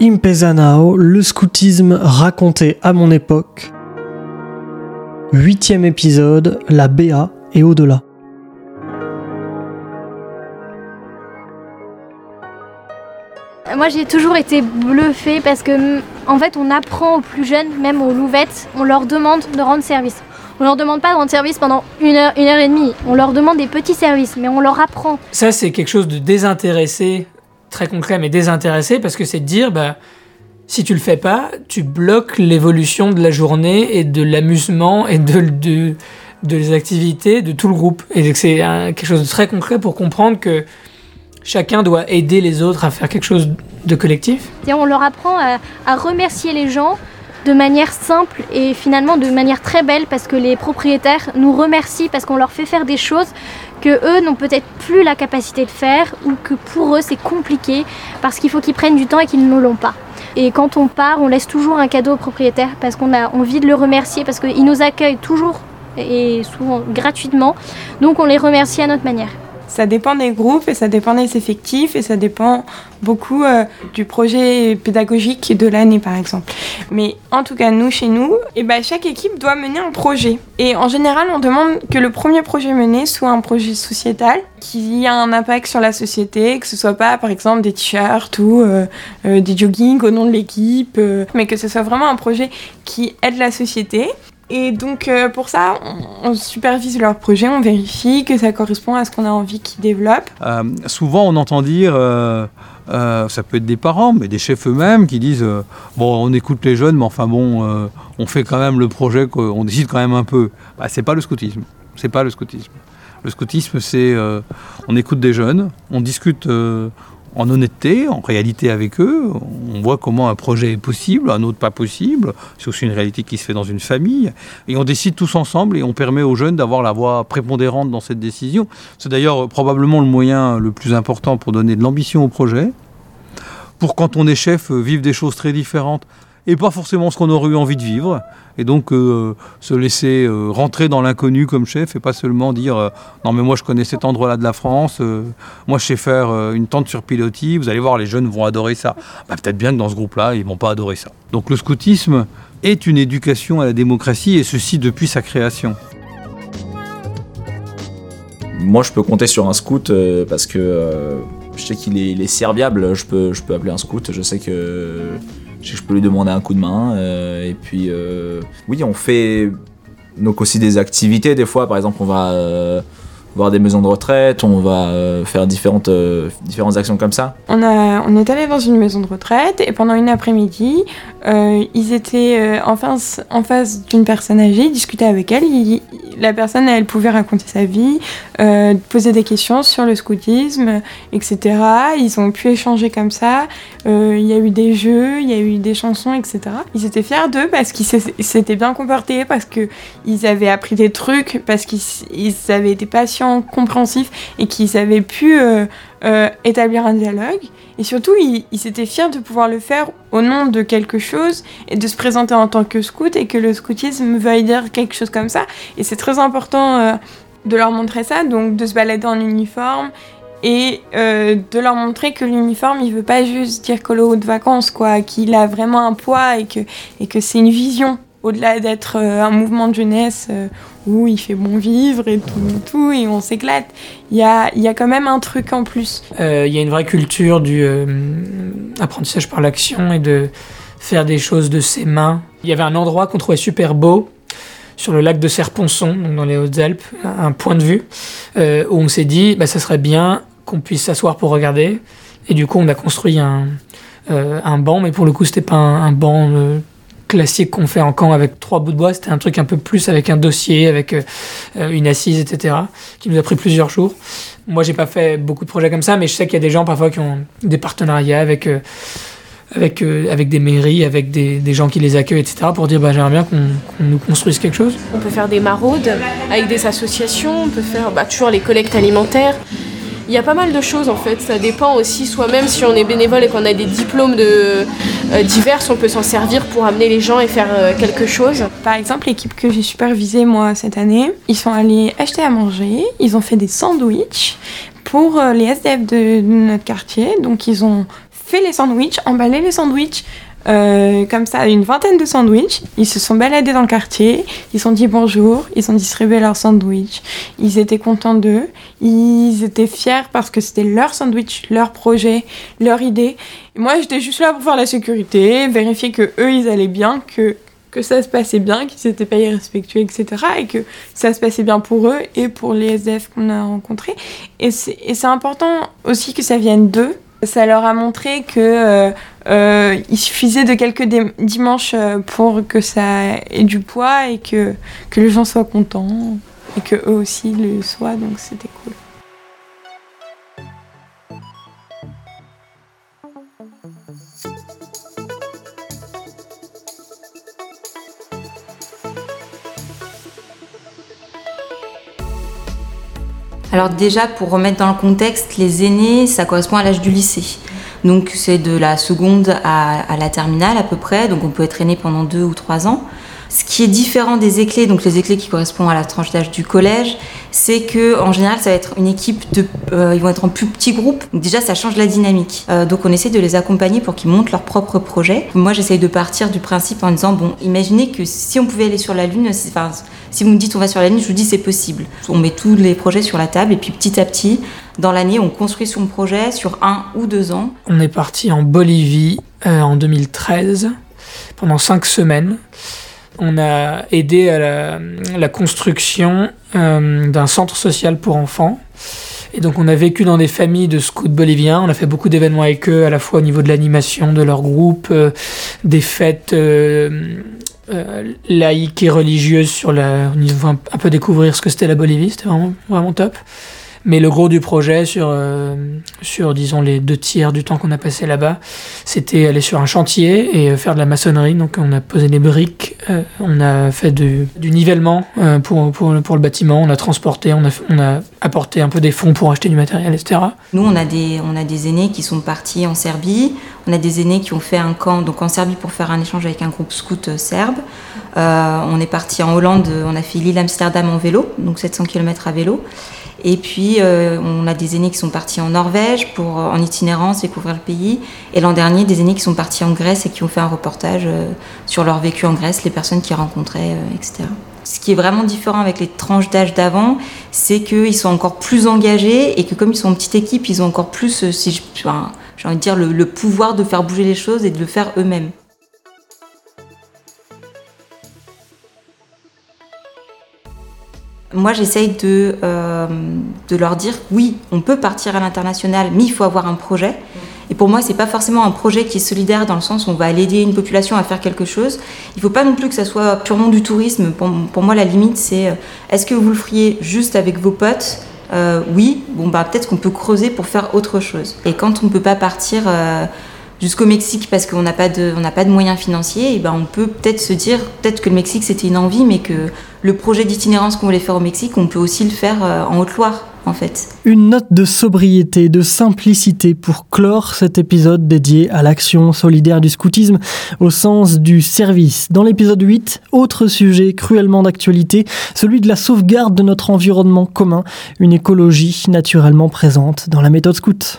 Impezanao, le scoutisme raconté à mon époque. Huitième épisode, la BA et au-delà. Moi j'ai toujours été bluffée parce que en fait on apprend aux plus jeunes, même aux louvettes, on leur demande de rendre service. On leur demande pas de rendre service pendant une heure, une heure et demie. On leur demande des petits services, mais on leur apprend. Ça c'est quelque chose de désintéressé, très concret mais désintéressé parce que c'est de dire bah si tu le fais pas, tu bloques l'évolution de la journée et de l'amusement et de, de, de les activités de tout le groupe. Et c'est quelque chose de très concret pour comprendre que chacun doit aider les autres à faire quelque chose de collectif. Et on leur apprend à, à remercier les gens de manière simple et finalement de manière très belle parce que les propriétaires nous remercient parce qu'on leur fait faire des choses que eux n'ont peut-être plus la capacité de faire ou que pour eux c'est compliqué parce qu'il faut qu'ils prennent du temps et qu'ils ne l'ont pas. Et quand on part, on laisse toujours un cadeau au propriétaire parce qu'on a envie de le remercier parce qu'il nous accueille toujours et souvent gratuitement. Donc on les remercie à notre manière. Ça dépend des groupes et ça dépend des effectifs et ça dépend beaucoup euh, du projet pédagogique de l'année par exemple. Mais en tout cas, nous, chez nous, et ben, chaque équipe doit mener un projet. Et en général, on demande que le premier projet mené soit un projet sociétal qui a un impact sur la société, que ce soit pas par exemple des t-shirts ou euh, euh, des joggings au nom de l'équipe, mais que ce soit vraiment un projet qui aide la société. Et donc euh, pour ça, on, supervise leur projet, on vérifie que ça correspond à ce qu'on a envie qu'ils développent. Euh, souvent, on entend dire, euh, ça peut être des parents, mais des chefs eux-mêmes qui disent Bon, on écoute les jeunes, mais enfin bon, on fait quand même le projet, on décide quand même un peu. Bah, c'est pas le scoutisme. C'est pas le scoutisme. Le scoutisme, c'est on écoute des jeunes, on discute en honnêteté, en réalité avec eux, on voit comment un projet est possible, un autre pas possible. C'est aussi une réalité qui se fait dans une famille. Et on décide tous ensemble et on permet aux jeunes d'avoir la voix prépondérante dans cette décision. C'est d'ailleurs probablement le moyen le plus important pour donner de l'ambition au projet, pour quand on est chef, euh, vivre des choses très différentes et pas forcément ce qu'on aurait eu envie de vivre. Et donc euh, se laisser euh, rentrer dans l'inconnu comme chef et pas seulement dire euh, non mais moi je connais cet endroit-là de la France, moi je sais faire une tente sur pilotis, vous allez voir les jeunes vont adorer ça. Bah, Peut-être bien que dans ce groupe-là ils vont pas adorer ça. Donc le scoutisme est une éducation à la démocratie et ceci depuis sa création. Moi, je peux compter sur un scout parce que je sais qu'il est, est serviable. Je peux, je peux appeler un scout. Je sais que je, peux lui demander un coup de main. euh, et puis, euh, oui, on fait donc aussi des activités. Des fois, par exemple, on va euh, voir des maisons de retraite. On va faire différentes, différentes actions comme ça. On, a, on est allé dans une maison de retraite et pendant une après-midi, ils étaient en face, en face d'une personne âgée, ils discutaient avec elle. il- la personne, elle pouvait raconter sa vie, euh, poser des questions sur le scoutisme, etc. Ils ont pu échanger comme ça. Euh, Il y a eu des jeux, il y a eu des chansons, etc. Ils étaient fiers d'eux parce qu'ils s'é- s'étaient bien comportés, parce qu'ils avaient appris des trucs, parce qu'ils avaient été patients, compréhensifs et qu'ils avaient pu euh, établir un dialogue. Et surtout, ils, ils étaient fiers de pouvoir le faire au nom de quelque chose et de se présenter en tant que scout et que le scoutisme veuille dire quelque chose comme ça. Et c'est très important euh, de leur montrer ça, donc de se balader en uniforme et euh, de leur montrer que l'uniforme, il veut pas juste dire colo de vacances, quoi, qu'il a vraiment un poids et que, et que c'est une vision au-delà d'être euh, un mouvement de jeunesse euh, où il fait bon vivre et tout, tout et on s'éclate. Il y a, y a quand même un truc en plus. Euh, Il y a une vraie culture du apprentissage par l'action et de faire des choses de ses mains. Il y avait un endroit qu'on trouvait super beau sur le lac de Serponçon, dans les Hautes-Alpes, un point de vue où on s'est dit, bah, ça serait bien qu'on puisse s'asseoir pour regarder. Et du coup, on a construit un, un banc, mais pour le coup, c'était pas un, banc classique qu'on fait en camp avec trois bouts de bois. C'était un truc un peu plus avec un dossier, avec euh, euh, une assise, etc., qui nous a pris plusieurs jours. Moi, j'ai pas fait beaucoup de projets comme ça, mais je sais qu'il y a des gens parfois qui ont des partenariats avec, euh, avec, avec des mairies, avec des, gens qui les accueillent, etc., pour dire bah, j'aimerais bien qu'on nous construise quelque chose. On peut faire des maraudes avec des associations, on peut faire bah, toujours les collectes alimentaires. Il y a pas mal de choses en fait, ça dépend aussi, soit même si on est bénévole et qu'on a des diplômes de, euh, divers, on peut s'en servir pour amener les gens et faire euh, quelque chose. Par exemple, l'équipe que j'ai supervisée moi cette année, ils sont allés acheter à manger, ils ont fait des sandwichs pour euh, les SDF de notre quartier. Donc ils ont fait les sandwichs, emballé les sandwichs, euh, comme ça, une vingtaine de sandwichs. Ils se sont baladés dans le quartier, ils sont dit bonjour, ils ont distribué leurs sandwichs. Ils étaient contents d'eux, ils étaient fiers parce que c'était leur sandwich, leur projet, leur idée. moi, j'étais juste là pour faire la sécurité, vérifier que eux, ils allaient bien, que que ça se passait bien, qu'ils n'étaient pas irrespectueux, etc. Et que ça se passait bien pour eux et pour les SDF qu'on a rencontrés. Et c'est important aussi que ça vienne d'eux. Ça leur a montré que euh, euh, il suffisait de quelques dimanches euh, pour que ça ait du poids et que, que les gens soient contents et que eux aussi le soient. Donc c'était cool. Alors déjà, pour remettre dans le contexte, les aînés, ça correspond à l'âge du lycée. Donc c'est de la seconde à, la terminale à peu près, donc on peut être aîné pendant deux ou trois ans. Ce qui est différent des éclés, donc les éclés qui correspondent à la tranche d'âge du collège, c'est que en général ça va être une équipe de, euh, ils vont être en plus petits groupes. Déjà ça change la dynamique. Euh, donc on essaie de les accompagner pour qu'ils montent leur propre projet. Moi j'essaye de partir du principe en disant bon, imaginez que si on pouvait aller sur la lune, enfin si vous me dites on va sur la ligne, je vous dis c'est possible. On met tous les projets sur la table et puis petit à petit, dans l'année, on construit son projet sur un ou deux ans. On est parti en Bolivie euh, en 2013 pendant cinq semaines. On a aidé à la, construction euh, d'un centre social pour enfants. Et donc on a vécu dans des familles de scouts boliviens, on a fait beaucoup d'événements avec eux, à la fois au niveau de l'animation de leur groupe, euh, des fêtes euh, laïque et religieuse sur la. On un, peu découvrir ce que c'était la Bolivie, c'était vraiment top. Mais le gros du projet, sur, euh, sur disons les deux tiers du temps qu'on a passé là-bas, c'était aller sur un chantier et euh, faire de la maçonnerie. Donc on a posé des briques, euh, on a fait du, nivellement pour, pour, pour, le bâtiment, on a transporté, on a, on a apporté un peu des fonds pour acheter du matériel, etc. Nous, on a, des, on a des aînés qui sont partis en Serbie, on a des aînés qui ont fait un camp donc en Serbie pour faire un échange avec un groupe scout serbe. on est parti en Hollande, on a fait l'île Amsterdam en vélo, donc 700 km à vélo. Et puis, euh, on a des aînés qui sont partis en Norvège pour, euh, en itinérance, découvrir le pays. Et l'an dernier, des aînés qui sont partis en Grèce et qui ont fait un reportage euh, sur leur vécu en Grèce, les personnes qu'ils rencontraient, etc. Ce qui est vraiment différent avec les tranches d'âge d'avant, c'est qu'ils sont encore plus engagés et que comme ils sont en petite équipe, ils ont encore plus, j'ai envie de dire, le pouvoir de faire bouger les choses et de le faire eux-mêmes. moi, j'essaye de, euh, de leur dire oui, on peut partir à l'international, mais il faut avoir un projet. Et pour moi, c'est pas forcément un projet qui est solidaire dans le sens où on va aller aider une population à faire quelque chose. Il faut pas non plus que ça soit purement du tourisme. Pour, moi, la limite, c'est euh, est-ce que vous le feriez juste avec vos potes? Euh, Oui, bon, bah, peut-être qu'on peut creuser pour faire autre chose. Et quand on ne peut pas partir jusqu'au Mexique parce qu'on n'a pas de, on n'a pas de moyens financiers, et ben on peut peut-être se dire, peut-être que le Mexique c'était une envie, mais que le projet d'itinérance qu'on voulait faire au Mexique, on peut aussi le faire euh, en Haute-Loire. En fait. Une note de sobriété, de simplicité pour clore cet épisode dédié à l'action solidaire du scoutisme au sens du service. Dans l'épisode 8, autre sujet cruellement d'actualité, celui de la sauvegarde de notre environnement commun, une écologie naturellement présente dans la méthode scout.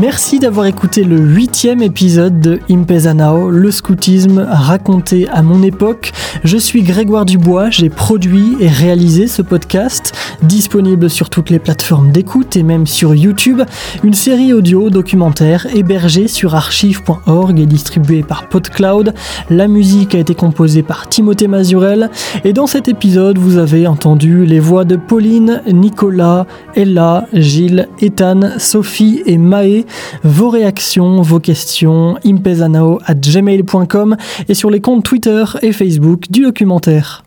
Merci d'avoir écouté le huitième épisode de Impezanao, le scoutisme raconté à mon époque. Je suis Grégoire Dubois, j'ai produit et réalisé ce podcast, disponible sur toutes les plateformes d'écoute et même sur YouTube. Une série audio documentaire hébergée sur archive.org et distribuée par PodCloud. La musique a été composée par Timothée Mazurel et dans cet épisode, vous avez entendu les voix de Pauline, Nicolas, Ella, Gilles, Ethan, Sophie et Maë vos réactions, vos questions, impezanao at gmail.com et sur les comptes Twitter et Facebook du documentaire.